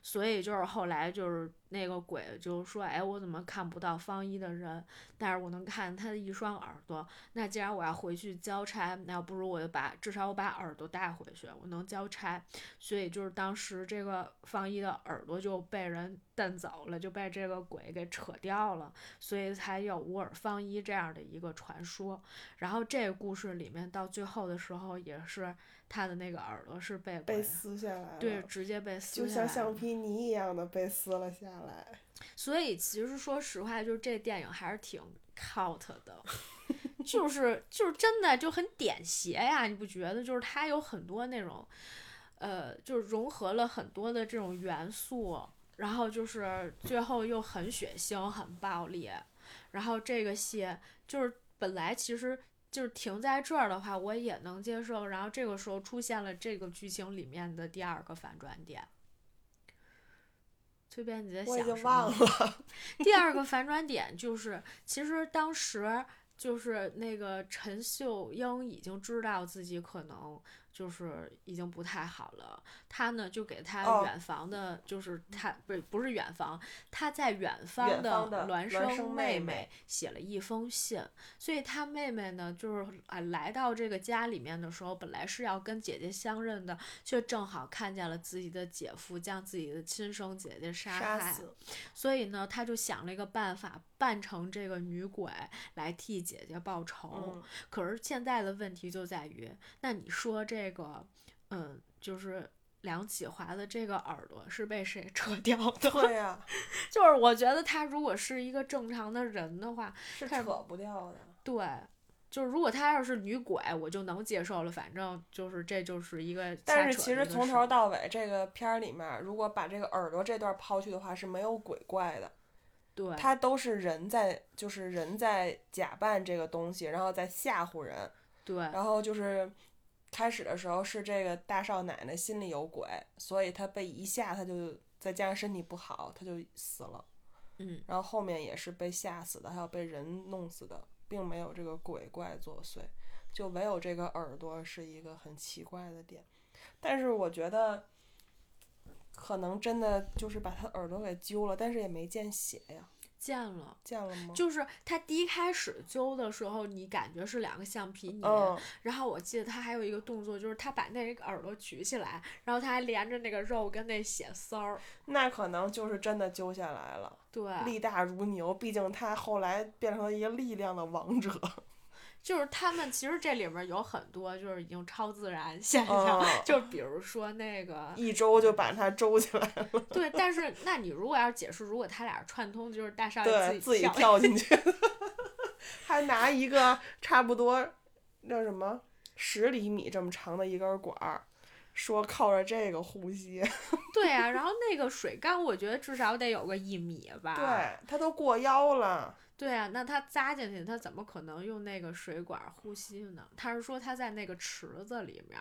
所以就是后来就是。那个鬼就说：“哎，我怎么看不到方一的人？但是我能看他的一双耳朵，那既然我要回去交差，那不如我就把至少我把耳朵带回去，我能交差。所以就是当时这个方一的耳朵就被人蹬走了，就被这个鬼给扯掉了，所以才有无耳方一这样的一个传说。然后这个故事里面到最后的时候，也是他的那个耳朵是被被撕下来了，对，直接被撕下来就像橡皮泥一样的被撕了下来。所以其实说实话，就是这电影还是挺 cult 的，就是就是真的就很点邪呀，你不觉得？就是它有很多那种，呃，就是融合了很多的这种元素，然后就是最后又很血腥、很暴力，然后这个戏就是本来其实就是停在这儿的话，我也能接受，然后这个时候出现了这个剧情里面的第二个反转点。随便你在想什么？第二个反转点就是，其实当时就是那个陈秀英已经知道自己可能。就是已经不太好了，他呢就给他远房的，就是他不是不是远房，他在远方的孪生妹妹写了一封信，所以他妹妹呢就是啊来到这个家里面的时候，本来是要跟姐姐相认的，却正好看见了自己的姐夫将自己的亲生姐姐杀害，所以呢他就想了一个办法，扮成这个女鬼来替姐姐报仇。可是现在的问题就在于，那你说这。个，嗯，就是梁启华的这个耳朵是被谁扯 掉的？对呀，就是我觉得他如果是一个正常的人的话，是扯不掉的。对，就是如果他要是女鬼，我就能接受了。反正就是这就是一个。但是其实从头到尾这个片儿里面，如果把这个耳朵这段抛去的话，是没有鬼怪的。对，他都是人在，就是人在假扮这个东西，然后在吓唬人。对，然后就是。开始的时候是这个大少奶奶心里有鬼，所以她被一吓，她就再加上身体不好，她就死了。嗯，然后后面也是被吓死的，还有被人弄死的，并没有这个鬼怪作祟，就唯有这个耳朵是一个很奇怪的点。但是我觉得，可能真的就是把他耳朵给揪了，但是也没见血呀。见了，见了吗？就是他第一开始揪的时候，你感觉是两个橡皮泥，然后我记得他还有一个动作，就是他把那个耳朵举起来，然后他还连着那个肉跟那血丝儿。那可能就是真的揪下来了。对，力大如牛，毕竟他后来变成了一个力量的王者。就是他们其实这里面有很多就是已经超自然现象，就比如说那个一周就把它周起来了。对，但是那你如果要解释，如果他俩串通，就是大少爷自己跳进去，还拿一个差不多叫什么十厘米这么长的一根管儿，说靠着这个呼吸。对啊，然后那个水缸，我觉得至少得有个一米吧。对，它都过腰了。对啊，那他扎进去，他怎么可能用那个水管呼吸呢？他是说他在那个池子里面，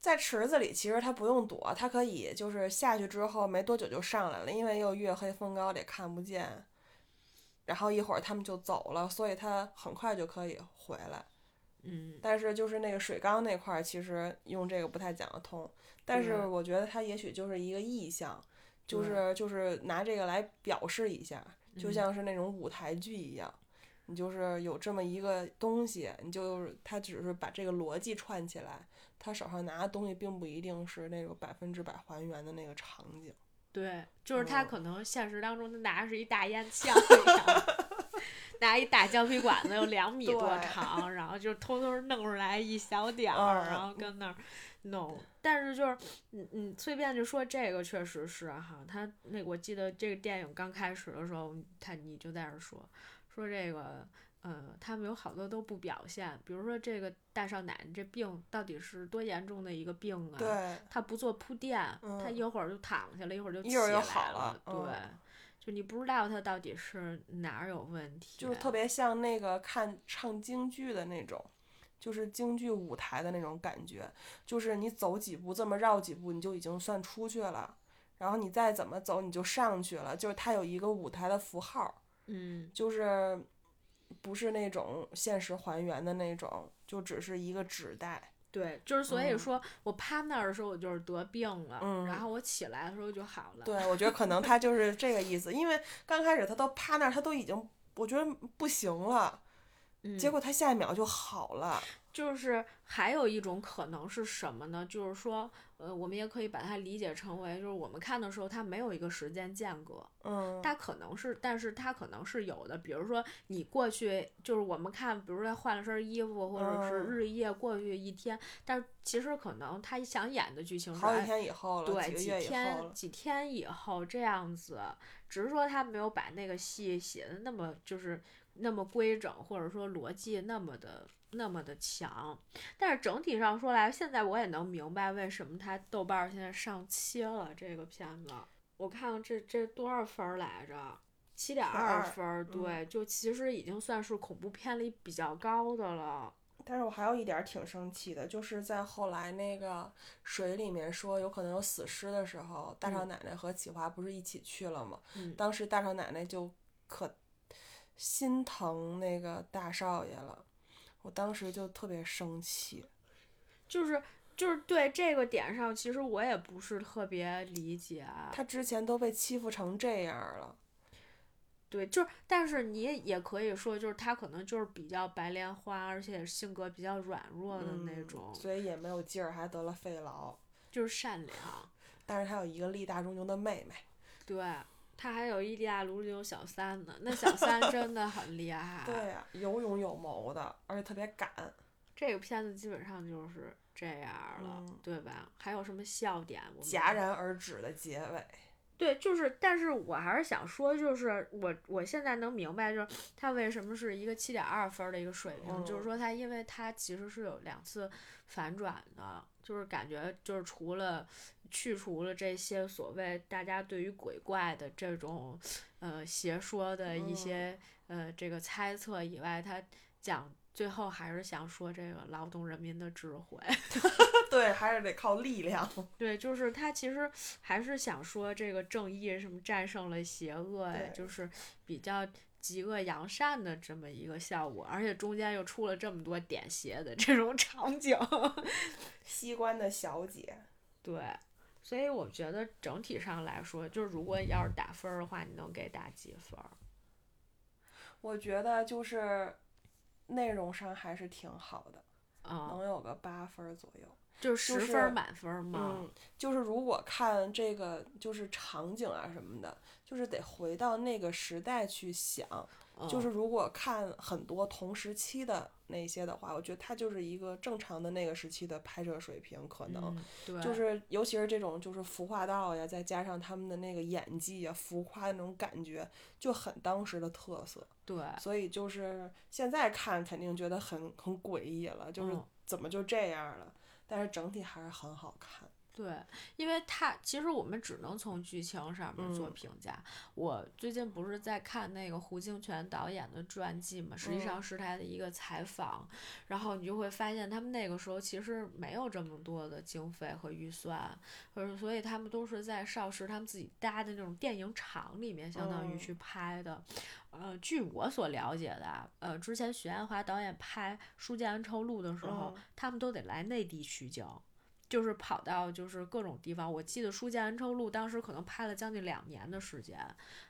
在池子里，其实他不用躲，他可以就是下去之后没多久就上来了，因为又月黑风高也看不见。然后一会儿他们就走了，所以他很快就可以回来。嗯，但是就是那个水缸那块儿，其实用这个不太讲得通。但是我觉得他也许就是一个意象，就是就是拿这个来表示一下。就像是那种舞台剧一样，你就是有这么一个东西，你就他只是把这个逻辑串起来，他手上拿的东西并不一定是那种百分之百还原的那个场景。对，就是他可能现实当中他拿的是一大烟枪，拿一大胶皮管子，有两米多长，然后就偷偷弄出来一小点 儿，然后跟那儿。No，但是就是，嗯嗯，随便就说这个确实是哈，他那我记得这个电影刚开始的时候，他你就在这说，说这个，呃，他们有好多都不表现，比如说这个大少奶奶这病到底是多严重的一个病啊？对，他不做铺垫，他一会儿就躺下了，一会儿就起来了，对，就你不知道他到底是哪儿有问题，就特别像那个看唱京剧的那种。就是京剧舞台的那种感觉，就是你走几步这么绕几步，你就已经算出去了，然后你再怎么走你就上去了，就是它有一个舞台的符号，嗯，就是不是那种现实还原的那种，就只是一个纸袋。对，就是所以说我趴那儿的时候我就是得病了，嗯，然后我起来的时候就好了。对，我觉得可能他就是这个意思，因为刚开始他都趴那儿，他都已经我觉得不行了。结果他下一秒就好了。就是还有一种可能是什么呢？就是说，呃，我们也可以把它理解成为，就是我们看的时候，它没有一个时间间隔。嗯，它可能是，但是它可能是有的。比如说，你过去就是我们看，比如说他换了身衣服，或者是日夜过去一天，但是其实可能他想演的剧情是好几天以后了，对，几天几天以后这样子。只是说他没有把那个戏写的那么就是那么规整，或者说逻辑那么的。那么的强，但是整体上说来，现在我也能明白为什么它豆瓣现在上七了。这个片子，我看看这这多少分来着？七点二分，对，就其实已经算是恐怖片里比较高的了。但是我还有一点挺生气的，就是在后来那个水里面说有可能有死尸的时候，大少奶奶和启华不是一起去了吗？当时大少奶奶就可心疼那个大少爷了。我当时就特别生气，就是就是对这个点上，其实我也不是特别理解。他之前都被欺负成这样了，对，就是，但是你也可以说，就是他可能就是比较白莲花，而且性格比较软弱的那种，所以也没有劲儿，还得了肺痨。就是善良，但是他有一个力大如牛的妹妹。对。他还有一利亚卢有小三呢，那小三 真的很厉害。对呀，有勇有谋的，而且特别敢。这个片子基本上就是这样了，对吧？还有什么笑点？戛然而止的结尾。对，就是，但是我还是想说，就是我我现在能明白，就是他为什么是一个七点二分的一个水平，就是说他，因为他其实是有两次反转的，就是感觉就是除了。去除了这些所谓大家对于鬼怪的这种，呃邪说的一些呃这个猜测以外，他讲最后还是想说这个劳动人民的智慧，对，还是得靠力量。对，就是他其实还是想说这个正义什么战胜了邪恶，就是比较极恶扬善的这么一个效果，而且中间又出了这么多点邪的这种场景，西关的小姐，对。所以我觉得整体上来说，就是如果要是打分儿的话，你能给打几分？我觉得就是内容上还是挺好的，能有个八分左右。就是十分满分吗？嗯，就是如果看这个就是场景啊什么的，就是得回到那个时代去想。就是如果看很多同时期的那些的话，我觉得它就是一个正常的那个时期的拍摄水平，可能就是尤其是这种就是服化道呀，再加上他们的那个演技呀，浮夸的那种感觉，就很当时的特色。对，所以就是现在看肯定觉得很很诡异了，就是怎么就这样了？但是整体还是很好看。对，因为他其实我们只能从剧情上面做评价。我最近不是在看那个胡金铨导演的传记嘛，实际上是他的一个采访，然后你就会发现他们那个时候其实没有这么多的经费和预算，或者所以他们都是在邵氏他们自己搭的那种电影厂里面，相当于去拍的。呃，据我所了解的，呃，之前许鞍华导演拍《书剑恩仇录》的时候，他们都得来内地取景。就是跑到就是各种地方，我记得《书剑恩仇录》当时可能拍了将近两年的时间，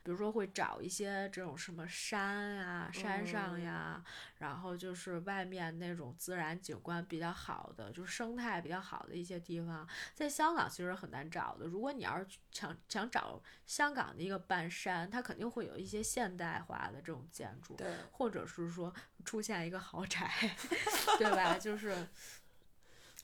比如说会找一些这种什么山啊、山上呀，然后就是外面那种自然景观比较好的，就是生态比较好的一些地方，在香港其实很难找的。如果你要是想想找香港的一个半山，它肯定会有一些现代化的这种建筑，对，或者是说出现一个豪宅，对吧？就是。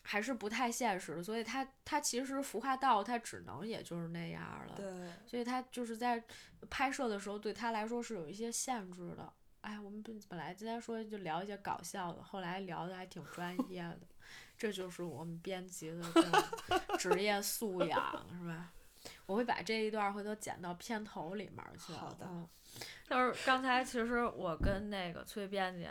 还是不太现实的，所以他他其实服化道他只能也就是那样了。对，所以他就是在拍摄的时候对他来说是有一些限制的。哎，我们本本来今天说就聊一些搞笑的，后来聊的还挺专业的，这就是我们编辑的 职业素养，是吧？我会把这一段回头剪到片头里面去。好的。就是刚才其实我跟那个崔编辑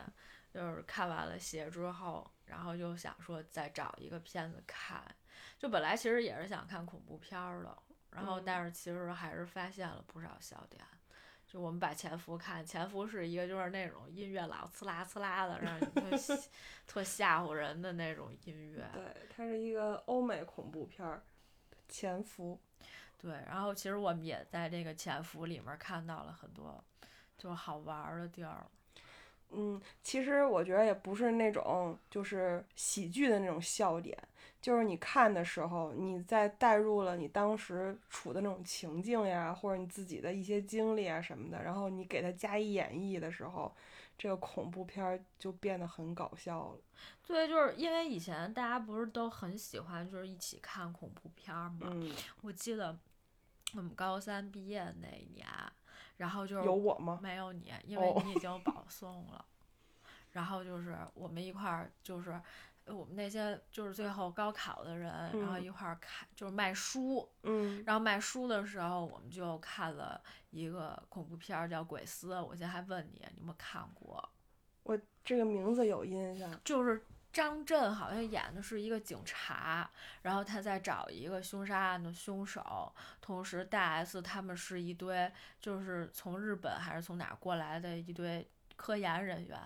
就是看完了鞋之后。然后就想说再找一个片子看，就本来其实也是想看恐怖片儿的，然后但是其实还是发现了不少笑点。就我们把《潜伏》看，《潜伏》是一个就是那种音乐老呲啦呲啦的，让人特特吓唬人的那种音乐。对，它是一个欧美恐怖片儿，《潜伏》。对，然后其实我们也在这个《潜伏》里面看到了很多就是好玩的地儿。嗯，其实我觉得也不是那种就是喜剧的那种笑点，就是你看的时候，你在带入了你当时处的那种情境呀，或者你自己的一些经历啊什么的，然后你给它加以演绎的时候，这个恐怖片儿就变得很搞笑了。对，就是因为以前大家不是都很喜欢就是一起看恐怖片儿嘛。嗯，我记得我们高三毕业那一年，然后就是有我吗？没有你，因为哦你已经保送了。然后就是我们一块儿，就是呃我们那些就是最后高考的人，然后嗯一块儿看，就是卖书。嗯，然后卖书的时候，我们就看了一个恐怖片儿叫《鬼丝》，我现在还问你，你有没有看过？我这个名字有印象。就是张震好像演的是一个警察，然后他在找一个凶杀案的凶手，同时大 S 他们是一堆就是从日本还是从哪儿过来的一堆科研人员。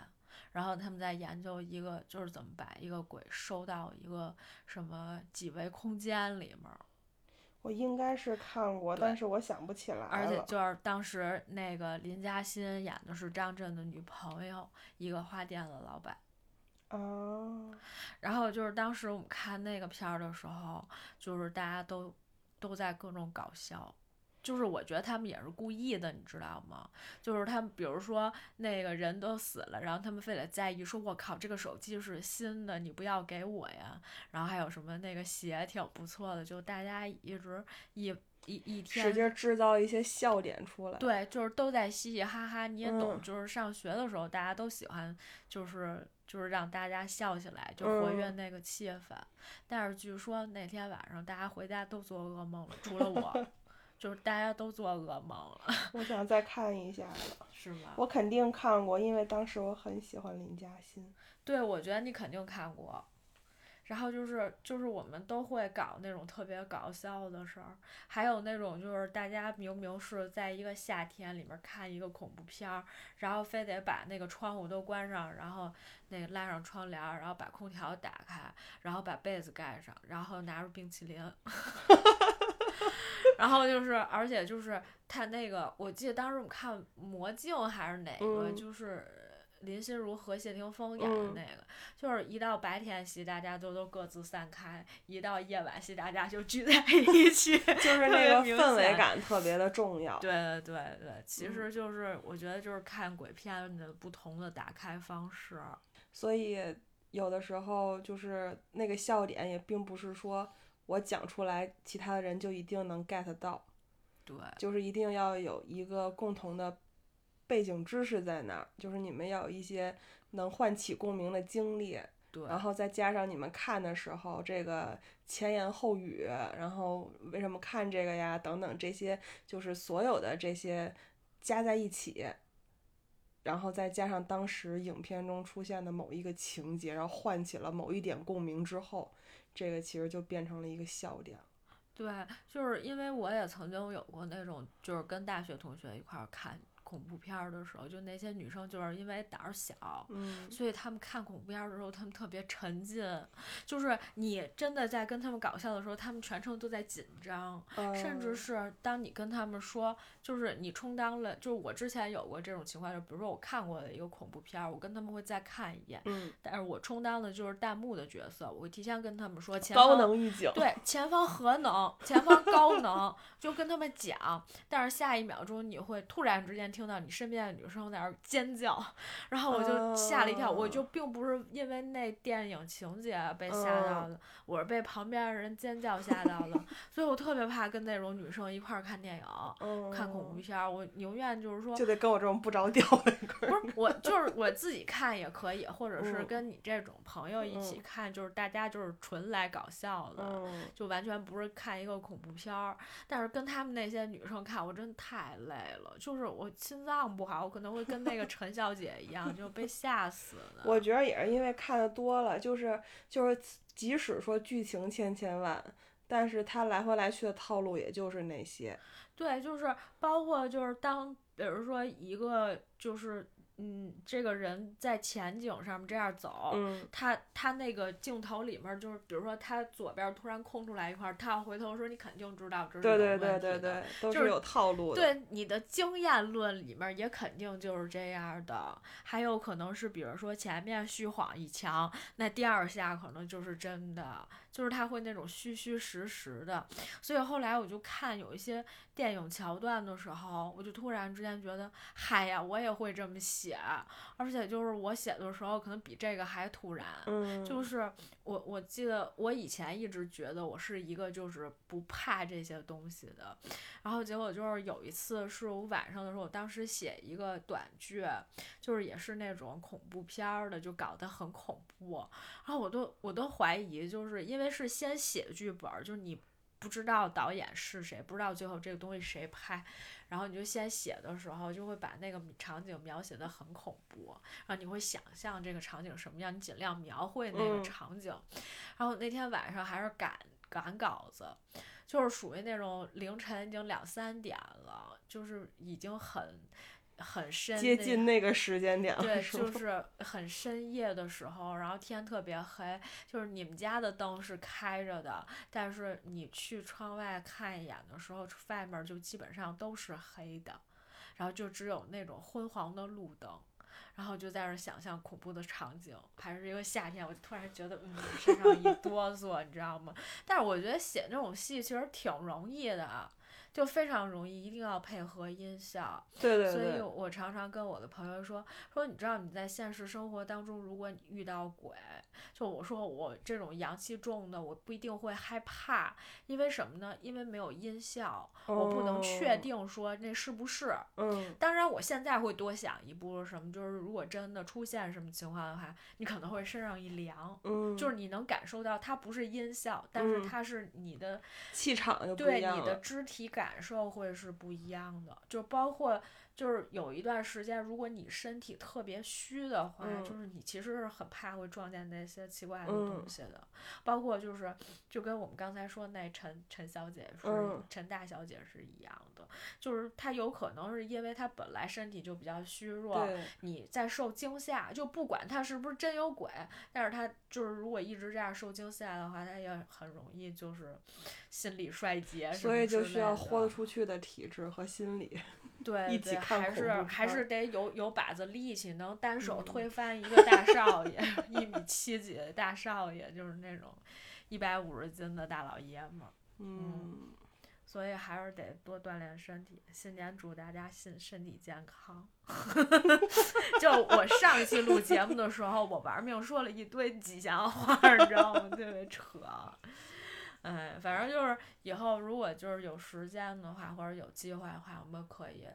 然后他们在研究一个，就是怎么把一个鬼收到一个什么几维空间里面儿，我应该是看过，但是我想不起来了。而且就是当时那个林嘉欣演的是张震的女朋友，一个花店的老板。啊，然后就是当时我们看那个片儿的时候，就是大家都都在各种搞笑，就是我觉得他们也是故意的，你知道吗？就是他们比如说那个人都死了，然后他们非得在意说，我靠，这个手机是新的，你不要给我呀。然后还有什么那个鞋挺不错的，就大家一直一一一天使劲制造一些笑点出来。对，就是都在嘻嘻哈哈，你也懂，嗯就是上学的时候大家都喜欢，就是就是让大家笑起来，就活跃嗯那个气氛。但是据说那天晚上大家回家都做噩梦了，除了我，就是大家都做噩梦了，我想再看一下了。是吗？我肯定看过，因为当时我很喜欢林嘉欣。对，我觉得你肯定看过。然后就是就是我们都会搞那种特别搞笑的事儿，还有那种就是大家明明是在一个夏天里面看一个恐怖片儿，然后非得把那个窗户都关上，然后那个拉上窗帘儿，然后把空调打开，然后把被子盖上，然后拿出冰淇淋，然后就是而且就是他那个，我记得当时我们看《魔镜》还是哪个，嗯就是。林心如和谢霆锋演的嗯那个，就是一到白天戏，大家都都各自散开；一到夜晚戏，大家就聚在一起，就是那个氛围感特别的重要。对对对对，其实就是我觉得就是看鬼片的不同的打开方式。所以有的时候就是那个笑点也并不是说我讲出来，其他的人就一定能 get 到，对就是一定要有一个共同的背景知识在那儿，就是你们要有一些能唤起共鸣的经历，对，然后再加上你们看的时候这个前言后语，然后为什么看这个呀，等等这些，就是所有的这些加在一起，然后再加上当时影片中出现的某一个情节，然后唤起了某一点共鸣之后，这个其实就变成了一个笑点。对，就是因为我也曾经有过那种，就是跟大学同学一块儿看恐怖片儿的时候，就那些女生就是因为胆儿小，嗯，所以她们看恐怖片儿的时候，她们特别沉浸，就是你真的在跟她们搞笑的时候，她们全程都在紧张，甚至嗯是当你跟他们说，就是你充当了，就是我之前有过这种情况，就比如说我看过的一个恐怖片儿，我跟他们会再看一遍，嗯，但是我充当的就是弹幕的角色，我会提前跟他们说前高方能预警。对，前方核能，前方高能，就跟他们讲。但是下一秒钟，你会突然之间听到你身边的女生在那儿尖叫，然后我就吓了一跳。我就哦并不是因为那电影情节被吓到的，我是被旁边的人尖叫吓到的。所以我特别怕跟那种女生一块儿看电影。嗯，看恐怖片儿，我宁愿就是说，就得跟我这种不着调的一块儿。不是我，就是我自己看也可以，或者是嗯跟你这种朋友一起嗯看，就是大家就是纯来搞笑的。嗯，就完全不是看一个恐怖片儿，但是跟他们那些女生看，我真的太累了。就是我心脏不好，我可能会跟那个陈小姐一样，就被吓死了。我觉得也是因为看的多了，就是就是，即使说剧情千千万，但是他来回来去的套路也就是那些。对，就是包括就是当比如说一个就是嗯，这个人在前景上面这样走，嗯他他那个镜头里面就是，比如说他左边突然空出来一块儿，他要回头说，你肯定知道这是有对对对问题的对对，都就是是有套路的。对你的经验论里面也肯定就是这样的，还有可能是比如说前面虚晃一枪，那第二下可能就是真的，就是他会那种虚虚实实的。所以后来我就看有一些电影桥段的时候，我就突然之间觉得，嗨呀，我也会这么写，而且就是我写的时候可能比这个还突然。嗯，就是我，我记得我以前一直觉得我是一个就是不怕这些东西的，然后结果就是有一次是我晚上的时候，我当时写一个短剧，就是也是那种恐怖片儿的，就搞得很恐怖，然后我都我都怀疑，就是因为是先写剧本，就是你不知道导演是谁，不知道最后这个东西谁拍，然后你就先写的时候就会把那个场景描写的很恐怖，然后你会想象这个场景什么样，你尽量描绘那个嗯场景。然后那天晚上还是赶赶稿子，就是属于那种凌晨已经两三点了，就是已经很很深接近那个时间点了，对，就 是很深夜的时候，然后天特别黑，就是你们家的灯是开着的，但是你去窗外看一眼的时候，外面就基本上都是黑的，然后就只有那种昏黄的路灯。然后就在那儿想象恐怖的场景，还是因为夏天，我就突然觉得，嗯，身上一哆嗦，你知道吗？但是我觉得写这种戏其实挺容易的啊，就非常容易，一定要配合音效。对对所以，我常常跟我的朋友说说，你知道你在现实生活当中，如果你遇到鬼，就我说我这种阳气重的，我不一定会害怕，因为什么呢？因为没有音效，我不能确哦，定说那是不是。嗯当然，我现在会多想一步，什么就是如果真的出现什么情况的话，你可能会身上一凉。嗯，就是你能感受到它不是音效，但是嗯它是你的气场就对你的。肢体感感受会是不一样的，就包括就是有一段时间，如果你身体特别虚的话，嗯。就是你其实是很怕会撞见那些奇怪的嗯。东西的，包括就是就跟我们刚才说那陈陈小姐是、嗯。陈大小姐是一样的，就是她有可能是因为她本来身体就比较虚弱，你在受惊吓，就不管她是不是真有鬼，但是她就是如果一直这样受惊吓的话，她也很容易就是心理衰竭所以就需要豁得。出去的体质和心理。对一起对，还是还是得有有把子力气，能单手嗯推翻一个大少爷，一米七几的大少爷，就是那种一百五十斤的大老爷们儿。嗯，所以还是得多锻炼身体。新年祝大家身身体健康。就我上一期录节目的时候，我玩命说了一堆吉祥话，你知道吗？特别扯。哎，反正就是以后如果就是有时间的话，或者有机会的话，我们可以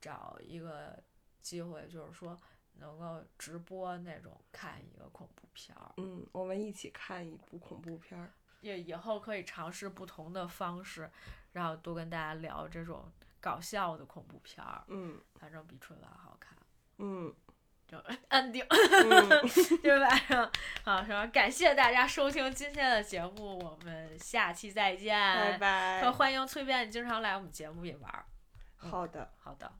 找一个机会，就是说能够直播那种看一个恐怖片儿。嗯，我们一起看一部恐怖片儿。也以后可以尝试不同的方式，然后多跟大家聊这种搞笑的恐怖片儿，嗯反正比春晚好看，嗯就安定，嗯，对吧？好，什么？感谢大家收听今天的节目，我们下期再见，拜拜和。欢迎崔便，你经常来我们节目里玩儿。好的。好的。